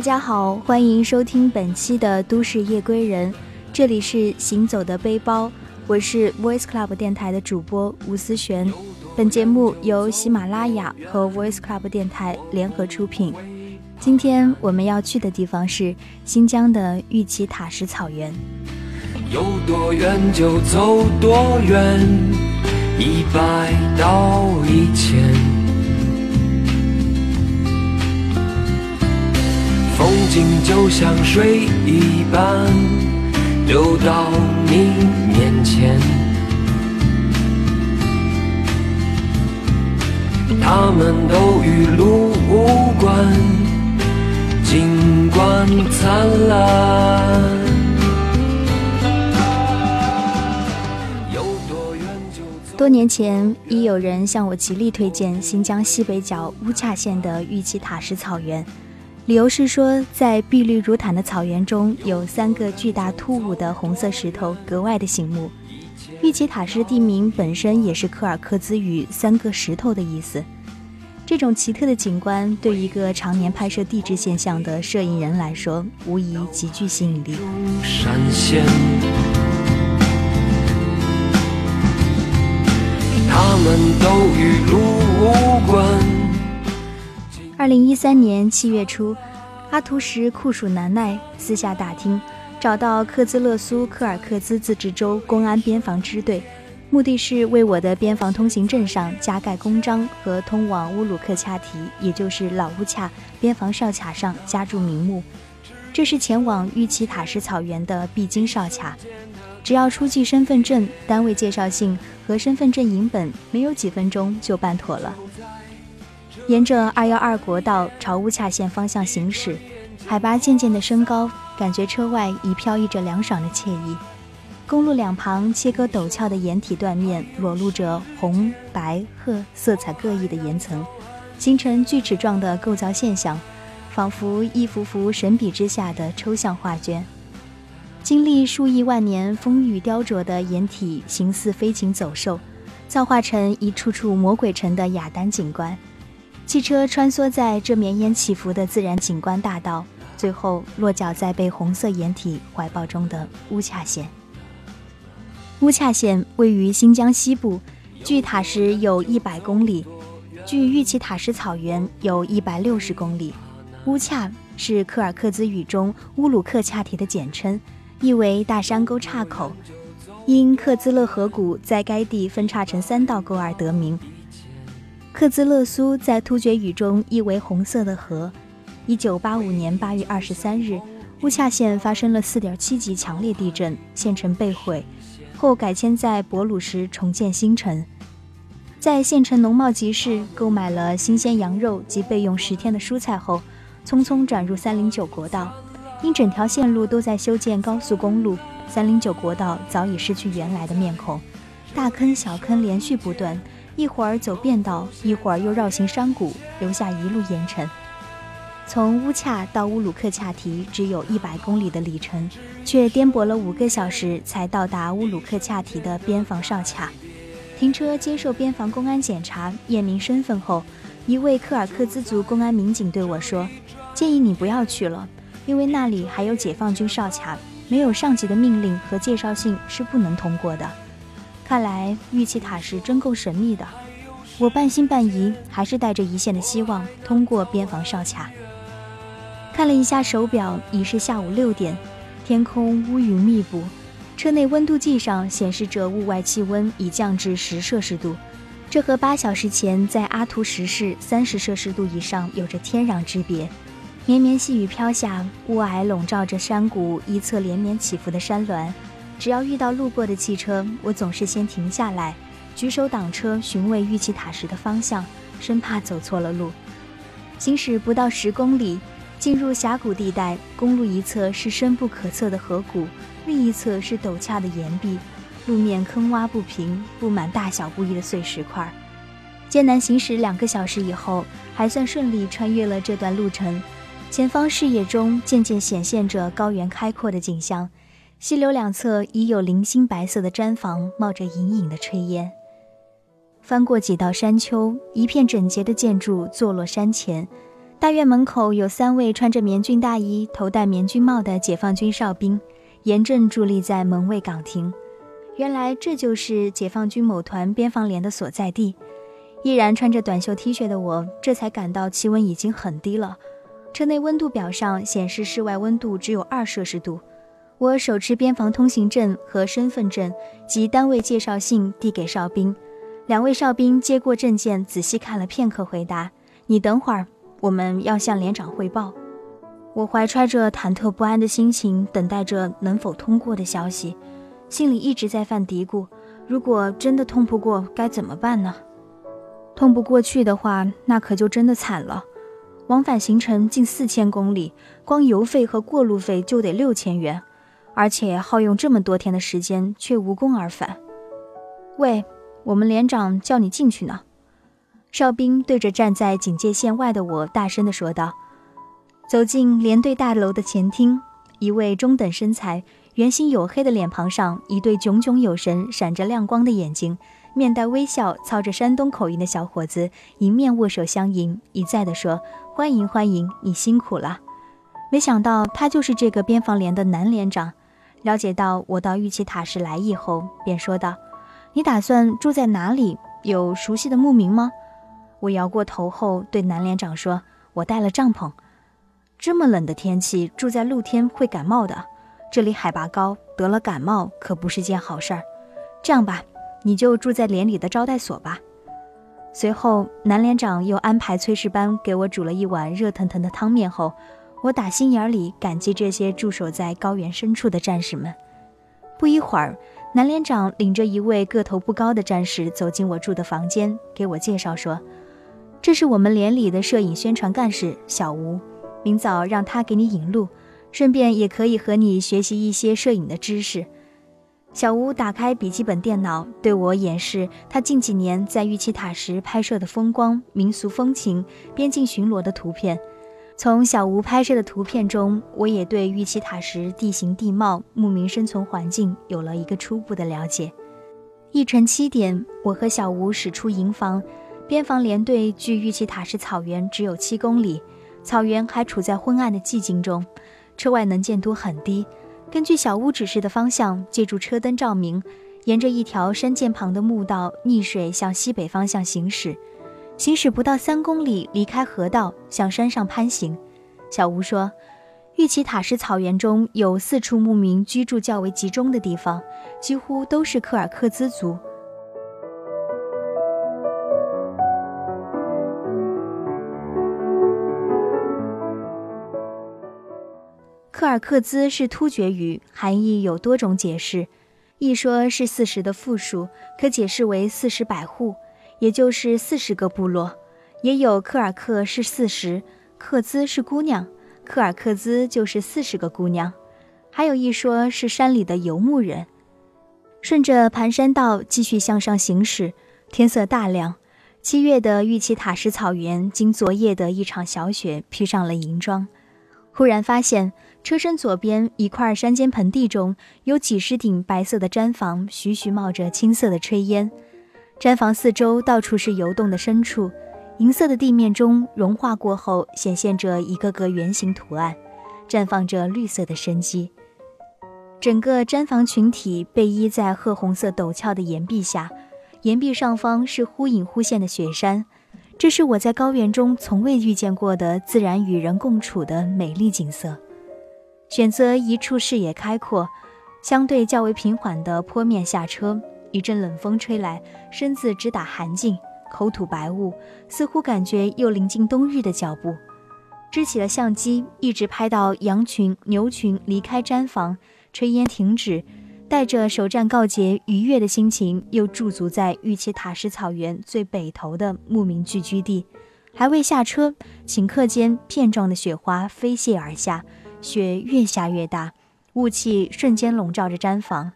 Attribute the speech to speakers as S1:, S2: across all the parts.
S1: 大家好，欢迎收听本期的《都市夜归人》，这里是行走的背包，我是 Voice Club 电台的主播吴思璇。本节目由喜马拉雅和 Voice Club 电台联合出品。今天我们要去的地方是新疆的玉器塔什草原。
S2: 有多远就走多远，一百到一千。风景就像水一般流到你面前，他们都与路无关，尽管灿烂。
S1: 多年前，已有人向我极力推荐新疆西北角乌恰县的玉器塔什草原。理由是说，在碧绿如毯的草原中，有三个巨大突兀的红色石头，格外的醒目。玉器塔什地名本身也是柯尔克孜语“三个石头”的意思。这种奇特的景观，对一个常年拍摄地质现象的摄影人来说，无疑极具吸引力。
S2: 他们都与路无关。
S1: 二零一三年七月初，阿图什酷暑难耐，私下打听，找到克孜勒苏柯尔克孜自治州公安边防支队，目的是为我的边防通行证上加盖公章和通往乌鲁克恰提，也就是老乌恰边防哨卡上加注名目。这是前往玉奇塔什草原的必经哨卡，只要出具身份证、单位介绍信和身份证影本，没有几分钟就办妥了。沿着二幺二国道朝乌恰县方向行驶，海拔渐渐的升高，感觉车外已飘逸着凉爽的惬意。公路两旁切割陡峭的岩体断面，裸露着红、白、褐色彩各异的岩层，形成锯齿状的构造现象，仿佛一幅幅神笔之下的抽象画卷。经历数亿万年风雨雕琢的岩体，形似飞禽走兽，造化成一处处魔鬼城的雅丹景观。汽车穿梭在这绵延起伏的自然景观大道，最后落脚在被红色掩体怀抱中的乌恰县。乌恰县位于新疆西部，距塔什有一百公里，距玉器塔什草原有一百六十公里。乌恰是柯尔克孜语中乌鲁克恰提的简称，意为大山沟岔口，因克孜勒河谷在该地分叉成三道沟而得名。克孜勒苏在突厥语中意为“红色的河”。一九八五年八月二十三日，乌恰县发生了四点七级强烈地震，县城被毁，后改迁在博鲁什重建新城。在县城农贸集市购买了新鲜羊肉及备用十天的蔬菜后，匆匆转入三零九国道。因整条线路都在修建高速公路，三零九国道早已失去原来的面孔，大坑小坑连续不断。一会儿走便道，一会儿又绕行山谷，留下一路烟尘。从乌恰到乌鲁克恰提只有一百公里的里程，却颠簸了五个小时才到达乌鲁克恰提的边防哨卡。停车接受边防公安检查，验明身份后，一位柯尔克孜族公安民警对我说：“建议你不要去了，因为那里还有解放军哨卡，没有上级的命令和介绍信是不能通过的。”看来玉器塔是真够神秘的，我半信半疑，还是带着一线的希望通过边防哨卡。看了一下手表，已是下午六点，天空乌云密布，车内温度计上显示着屋外气温已降至十摄氏度，这和八小时前在阿图什市三十摄氏度以上有着天壤之别。绵绵细雨飘下，雾霭笼罩着山谷一侧连绵起伏的山峦。只要遇到路过的汽车，我总是先停下来，举手挡车，询问玉器塔什的方向，生怕走错了路。行驶不到十公里，进入峡谷地带，公路一侧是深不可测的河谷，另一侧是陡峭的岩壁，路面坑洼不平，布满大小不一的碎石块。艰难行驶两个小时以后，还算顺利穿越了这段路程。前方视野中渐渐显现着高原开阔的景象。溪流两侧已有零星白色的毡房冒着隐隐的炊烟。翻过几道山丘，一片整洁的建筑坐落山前，大院门口有三位穿着棉军大衣、头戴棉军帽的解放军哨兵，严阵伫立在门卫岗亭。原来这就是解放军某团边防连的所在地。依然穿着短袖 T 恤的我，这才感到气温已经很低了。车内温度表上显示室外温度只有二摄氏度。我手持边防通行证和身份证及单位介绍信递给哨兵，两位哨兵接过证件，仔细看了片刻，回答：“你等会儿。”我们要向连长汇报。我怀揣着忐忑不安的心情，等待着能否通过的消息，心里一直在犯嘀咕：如果真的通不过，该怎么办呢？通不过去的话，那可就真的惨了。往返行程近四千公里，光油费和过路费就得六千元，而且耗用这么多天的时间，却无功而返。喂，我们连长叫你进去呢。哨兵对着站在警戒线外的我大声地说道：“走进连队大楼的前厅，一位中等身材、圆形黝黑的脸庞上一对炯炯有神、闪着亮光的眼睛，面带微笑、操着山东口音的小伙子迎面握手相迎，一再地说：‘欢迎欢迎，你辛苦了。’没想到他就是这个边防连的男连长。了解到我到玉器塔时来意后，便说道：‘你打算住在哪里？有熟悉的牧民吗？’”我摇过头后，对南连长说：“我带了帐篷。这么冷的天气，住在露天会感冒的。这里海拔高，得了感冒可不是件好事儿。这样吧，你就住在连里的招待所吧。”随后，南连长又安排炊事班给我煮了一碗热腾腾的汤面后，我打心眼里感激这些驻守在高原深处的战士们。不一会儿，南连长领着一位个头不高的战士走进我住的房间，给我介绍说。这是我们连里的摄影宣传干事小吴，明早让他给你引路，顺便也可以和你学习一些摄影的知识。小吴打开笔记本电脑，对我演示他近几年在玉器塔时拍摄的风光、民俗风情、边境巡逻的图片。从小吴拍摄的图片中，我也对玉器塔什地形地貌、牧民生存环境有了一个初步的了解。一晨七点，我和小吴驶出营房。边防连队距玉器塔什草原只有七公里，草原还处在昏暗的寂静中，车外能见度很低。根据小屋指示的方向，借助车灯照明，沿着一条山涧旁的墓道逆水向西北方向行驶。行驶不到三公里，离开河道，向山上攀行。小吴说，玉奇塔什草原中有四处牧民居住较为集中的地方，几乎都是柯尔克孜族。柯尔克孜是突厥语，含义有多种解释。一说是四十的复数，可解释为四十百户，也就是四十个部落。也有科尔克是四十，克孜是姑娘，科尔克孜就是四十个姑娘。还有一说是山里的游牧人。顺着盘山道继续向上行驶，天色大亮。七月的玉器塔什草原，经昨夜的一场小雪，披上了银装。忽然发现。车身左边一块山间盆地中有几十顶白色的毡房，徐徐冒着青色的炊烟。毡房四周到处是游动的牲畜，银色的地面中融化过后显现着一个个圆形图案，绽放着绿色的生机。整个毡房群体被依在褐红色陡峭的岩壁下，岩壁上方是忽隐忽现的雪山，这是我在高原中从未遇见过的自然与人共处的美丽景色。选择一处视野开阔、相对较为平缓的坡面下车，一阵冷风吹来，身子直打寒噤，口吐白雾，似乎感觉又临近冬日的脚步。支起了相机，一直拍到羊群、牛群离开毡房，炊烟停止，带着首战告捷愉悦的心情，又驻足在玉器塔什草原最北头的牧民聚居地。还未下车，顷刻间片状的雪花飞泻而下。雪越下越大，雾气瞬间笼罩着毡房。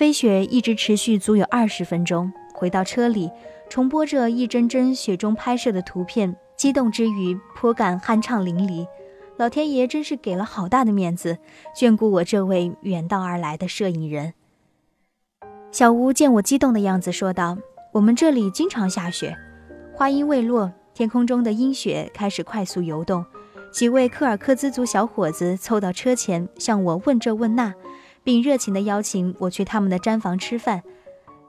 S1: 飞雪一直持续足有二十分钟。回到车里，重播着一帧帧雪中拍摄的图片，激动之余颇感酣畅淋漓。老天爷真是给了好大的面子，眷顾我这位远道而来的摄影人。小吴见我激动的样子，说道：“我们这里经常下雪。”话音未落，天空中的阴雪开始快速游动。几位柯尔克孜族小伙子凑到车前，向我问这问那，并热情地邀请我去他们的毡房吃饭。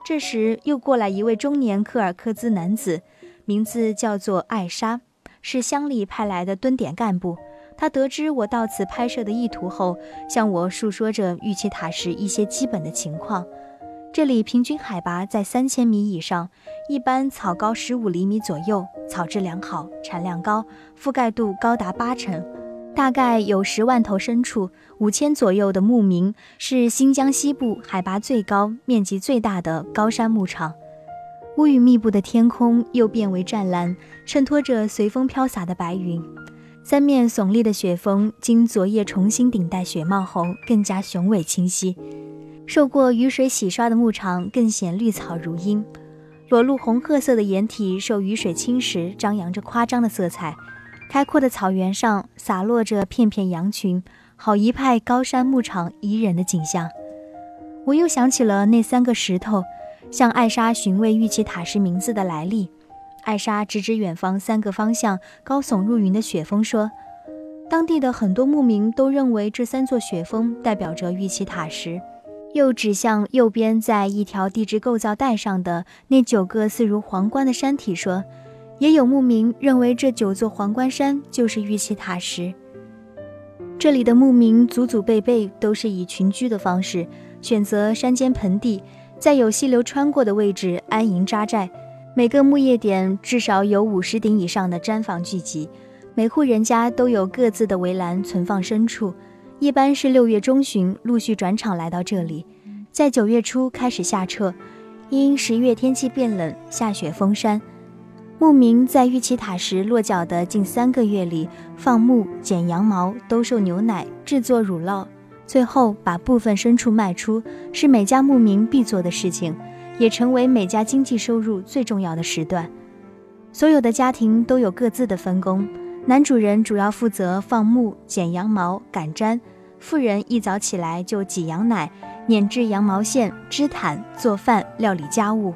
S1: 这时，又过来一位中年柯尔克孜男子，名字叫做艾莎，是乡里派来的蹲点干部。他得知我到此拍摄的意图后，向我述说着玉器塔什一些基本的情况。这里平均海拔在三千米以上，一般草高十五厘米左右，草质良好，产量高，覆盖度高达八成。大概有十万头牲畜，五千左右的牧民，是新疆西部海拔最高、面积最大的高山牧场。乌云密布的天空又变为湛蓝，衬托着随风飘洒的白云。三面耸立的雪峰，经昨夜重新顶戴雪帽后，更加雄伟清晰。受过雨水洗刷的牧场更显绿草如茵，裸露红褐色的掩体受雨水侵蚀，张扬着夸张的色彩。开阔的草原上洒落着片片羊群，好一派高山牧场宜人的景象。我又想起了那三个石头，向艾莎询问玉器塔什名字的来历。艾莎指指远方三个方向高耸入云的雪峰，说：“当地的很多牧民都认为这三座雪峰代表着玉器塔什。”又指向右边，在一条地质构造带上的那九个似如皇冠的山体，说：“也有牧民认为这九座皇冠山就是玉器塔石。”这里的牧民祖祖辈辈都是以群居的方式，选择山间盆地，在有溪流穿过的位置安营扎寨。每个牧业点至少有五十顶以上的毡房聚集，每户人家都有各自的围栏存放牲畜。一般是六月中旬陆续转场来到这里，在九月初开始下撤，因十月天气变冷，下雪封山。牧民在玉器塔什落脚的近三个月里，放牧、剪羊毛、兜售牛奶、制作乳酪，最后把部分牲畜卖出，是每家牧民必做的事情，也成为每家经济收入最重要的时段。所有的家庭都有各自的分工，男主人主要负责放牧、剪羊毛、赶毡。妇人一早起来就挤羊奶、碾制羊毛线、织毯、做饭、料理家务。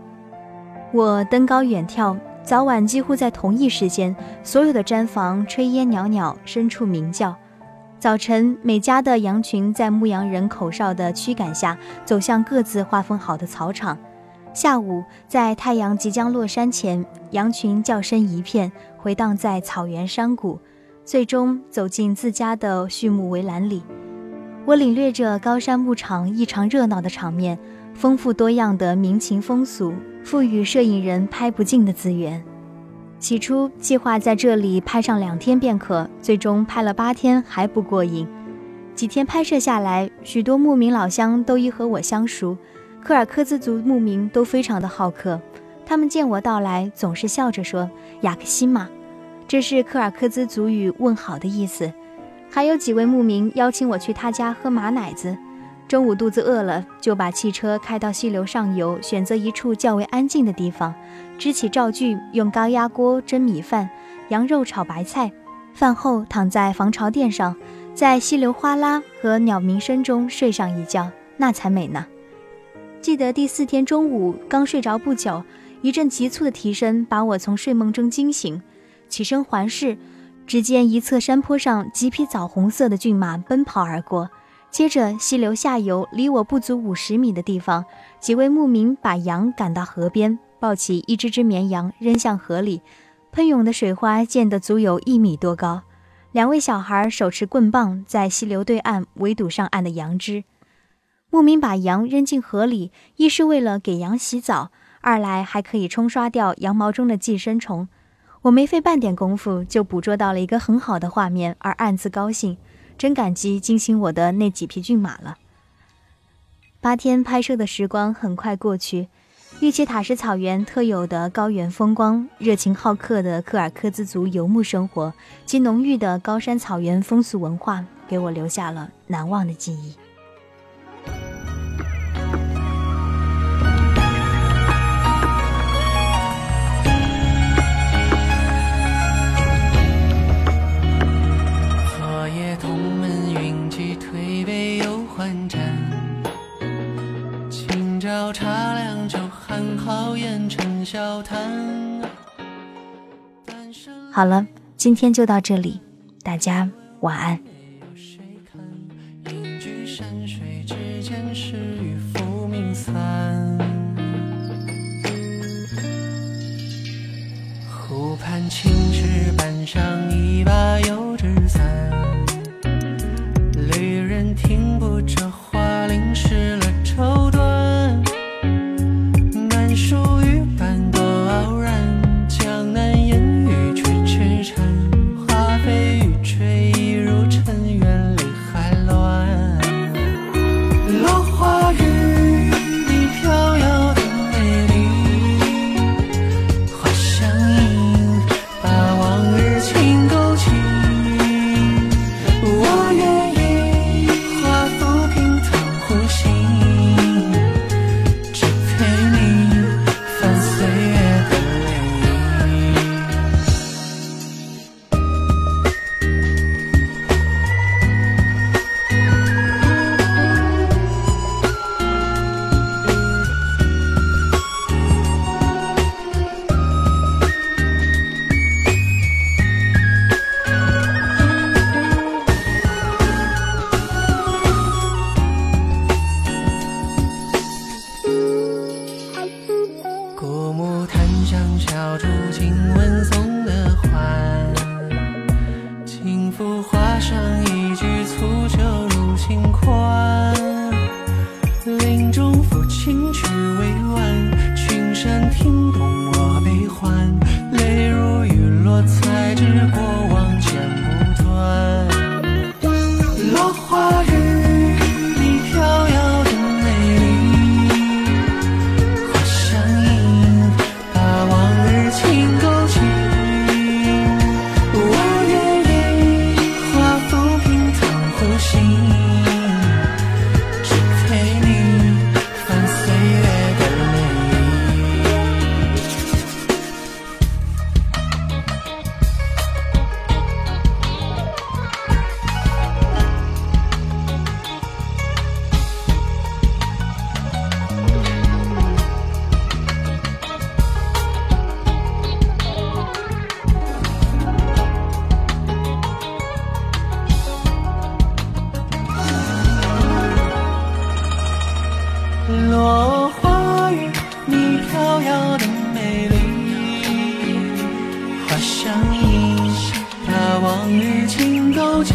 S1: 我登高远眺，早晚几乎在同一时间，所有的毡房炊烟袅袅，牲畜鸣叫。早晨，每家的羊群在牧羊人口哨的驱赶下，走向各自划分好的草场。下午，在太阳即将落山前，羊群叫声一片，回荡在草原山谷，最终走进自家的畜牧围栏里。我领略着高山牧场异常热闹的场面，丰富多样的民情风俗，赋予摄影人拍不尽的资源。起初计划在这里拍上两天便可，最终拍了八天还不过瘾。几天拍摄下来，许多牧民老乡都已和我相熟，柯尔克孜族牧民都非常的好客，他们见我到来总是笑着说“雅克西玛”，这是柯尔克孜族语问好的意思。还有几位牧民邀请我去他家喝马奶子。中午肚子饿了，就把汽车开到溪流上游，选择一处较为安静的地方，支起灶具，用高压锅蒸米饭、羊肉炒白菜。饭后躺在防潮垫上，在溪流哗啦和鸟鸣声中睡上一觉，那才美呢。记得第四天中午刚睡着不久，一阵急促的啼声把我从睡梦中惊醒，起身环视。只见一侧山坡上几匹枣红色的骏马奔跑而过，接着溪流下游离我不足五十米的地方，几位牧民把羊赶到河边，抱起一只只绵羊扔向河里，喷涌的水花溅得足有一米多高。两位小孩手持棍棒在溪流对岸围堵上岸的羊只。牧民把羊扔进河里，一是为了给羊洗澡，二来还可以冲刷掉羊毛中的寄生虫。我没费半点功夫就捕捉到了一个很好的画面，而暗自高兴，真感激惊醒我的那几匹骏马了。八天拍摄的时光很快过去，玉器塔什草原特有的高原风光、热情好客的柯尔克孜族游牧生活及浓郁的高山草原风俗文化，给我留下了难忘的记忆。
S3: 好
S1: 了，今天就到这里，大家晚安。
S2: 湖畔青石板上。香小竹，轻问松。落花雨你飘摇的美丽花香氤把往日情勾起